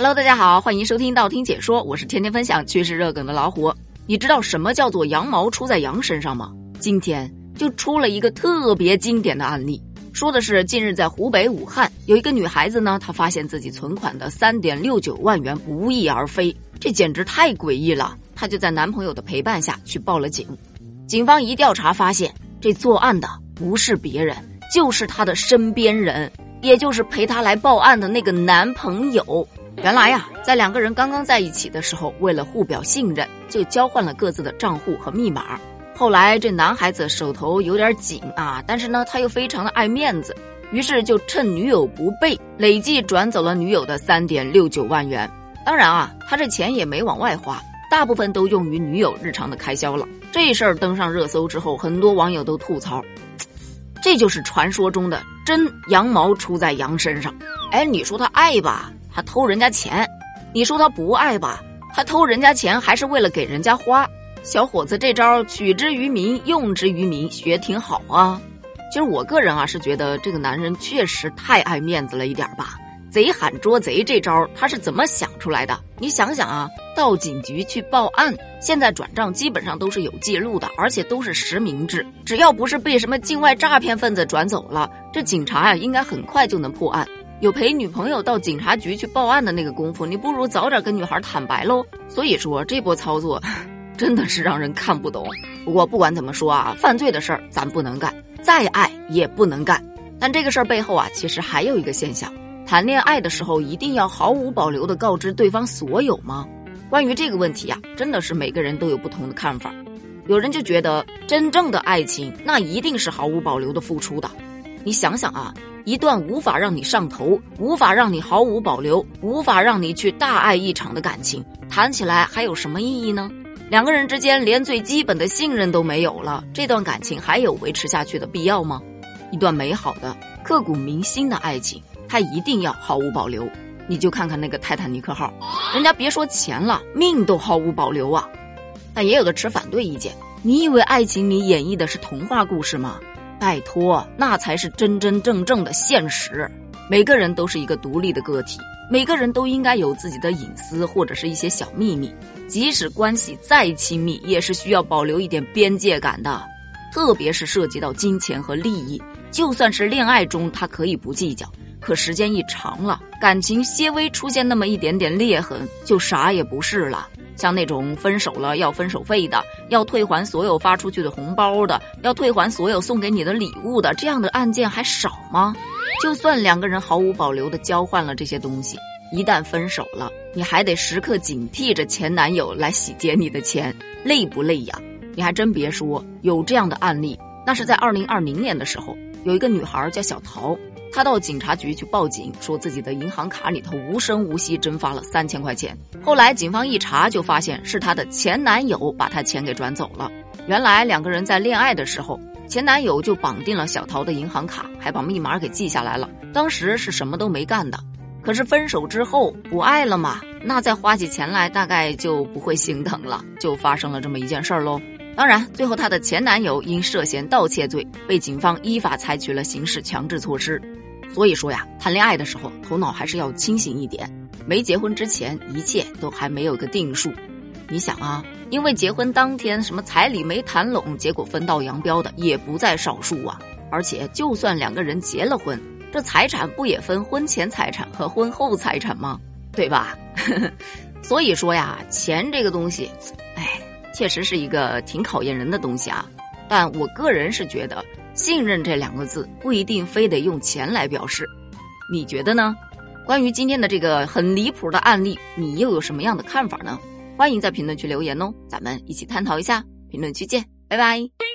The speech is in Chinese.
Hello，大家好，欢迎收听道听解说，我是天天分享趋势热梗的老虎。你知道什么叫做羊毛出在羊身上吗？今天就出了一个特别经典的案例，说的是近日在湖北武汉有一个女孩子呢，她发现自己存款的三点六九万元不翼而飞，这简直太诡异了。她就在男朋友的陪伴下去报了警，警方一调查发现，这作案的不是别人，就是她的身边人，也就是陪她来报案的那个男朋友。原来呀，在两个人刚刚在一起的时候，为了互表信任，就交换了各自的账户和密码。后来这男孩子手头有点紧啊，但是呢，他又非常的爱面子，于是就趁女友不备，累计转走了女友的三点六九万元。当然啊，他这钱也没往外花，大部分都用于女友日常的开销了。这事儿登上热搜之后，很多网友都吐槽，这就是传说中的真羊毛出在羊身上。哎，你说他爱吧？他偷人家钱，你说他不爱吧？他偷人家钱还是为了给人家花。小伙子这招取之于民，用之于民，学挺好啊。其实我个人啊是觉得这个男人确实太爱面子了一点吧。贼喊捉贼这招他是怎么想出来的？你想想啊，到警局去报案，现在转账基本上都是有记录的，而且都是实名制。只要不是被什么境外诈骗分子转走了，这警察呀应该很快就能破案。有陪女朋友到警察局去报案的那个功夫，你不如早点跟女孩坦白喽。所以说这波操作，真的是让人看不懂。不过不管怎么说啊，犯罪的事儿咱不能干，再爱也不能干。但这个事儿背后啊，其实还有一个现象：谈恋爱的时候一定要毫无保留的告知对方所有吗？关于这个问题啊，真的是每个人都有不同的看法。有人就觉得真正的爱情那一定是毫无保留的付出的。你想想啊。一段无法让你上头、无法让你毫无保留、无法让你去大爱一场的感情，谈起来还有什么意义呢？两个人之间连最基本的信任都没有了，这段感情还有维持下去的必要吗？一段美好的、刻骨铭心的爱情，它一定要毫无保留。你就看看那个泰坦尼克号，人家别说钱了，命都毫无保留啊！但也有的持反对意见，你以为爱情里演绎的是童话故事吗？拜托，那才是真真正正的现实。每个人都是一个独立的个体，每个人都应该有自己的隐私或者是一些小秘密。即使关系再亲密，也是需要保留一点边界感的。特别是涉及到金钱和利益，就算是恋爱中，他可以不计较，可时间一长了，感情些微出现那么一点点裂痕，就啥也不是了。像那种分手了要分手费的，要退还所有发出去的红包的，要退还所有送给你的礼物的，这样的案件还少吗？就算两个人毫无保留的交换了这些东西，一旦分手了，你还得时刻警惕着前男友来洗劫你的钱，累不累呀？你还真别说，有这样的案例，那是在二零二零年的时候，有一个女孩叫小桃。她到警察局去报警，说自己的银行卡里头无声无息蒸发了三千块钱。后来警方一查，就发现是她的前男友把她钱给转走了。原来两个人在恋爱的时候，前男友就绑定了小桃的银行卡，还把密码给记下来了。当时是什么都没干的。可是分手之后不爱了嘛，那再花起钱来大概就不会心疼了，就发生了这么一件事儿喽。当然，最后她的前男友因涉嫌盗窃罪被警方依法采取了刑事强制措施。所以说呀，谈恋爱的时候头脑还是要清醒一点。没结婚之前，一切都还没有个定数。你想啊，因为结婚当天什么彩礼没谈拢，结果分道扬镳的也不在少数啊。而且，就算两个人结了婚，这财产不也分婚前财产和婚后财产吗？对吧？所以说呀，钱这个东西，确实是一个挺考验人的东西啊。但我个人是觉得。信任这两个字不一定非得用钱来表示，你觉得呢？关于今天的这个很离谱的案例，你又有什么样的看法呢？欢迎在评论区留言哦，咱们一起探讨一下。评论区见，拜拜。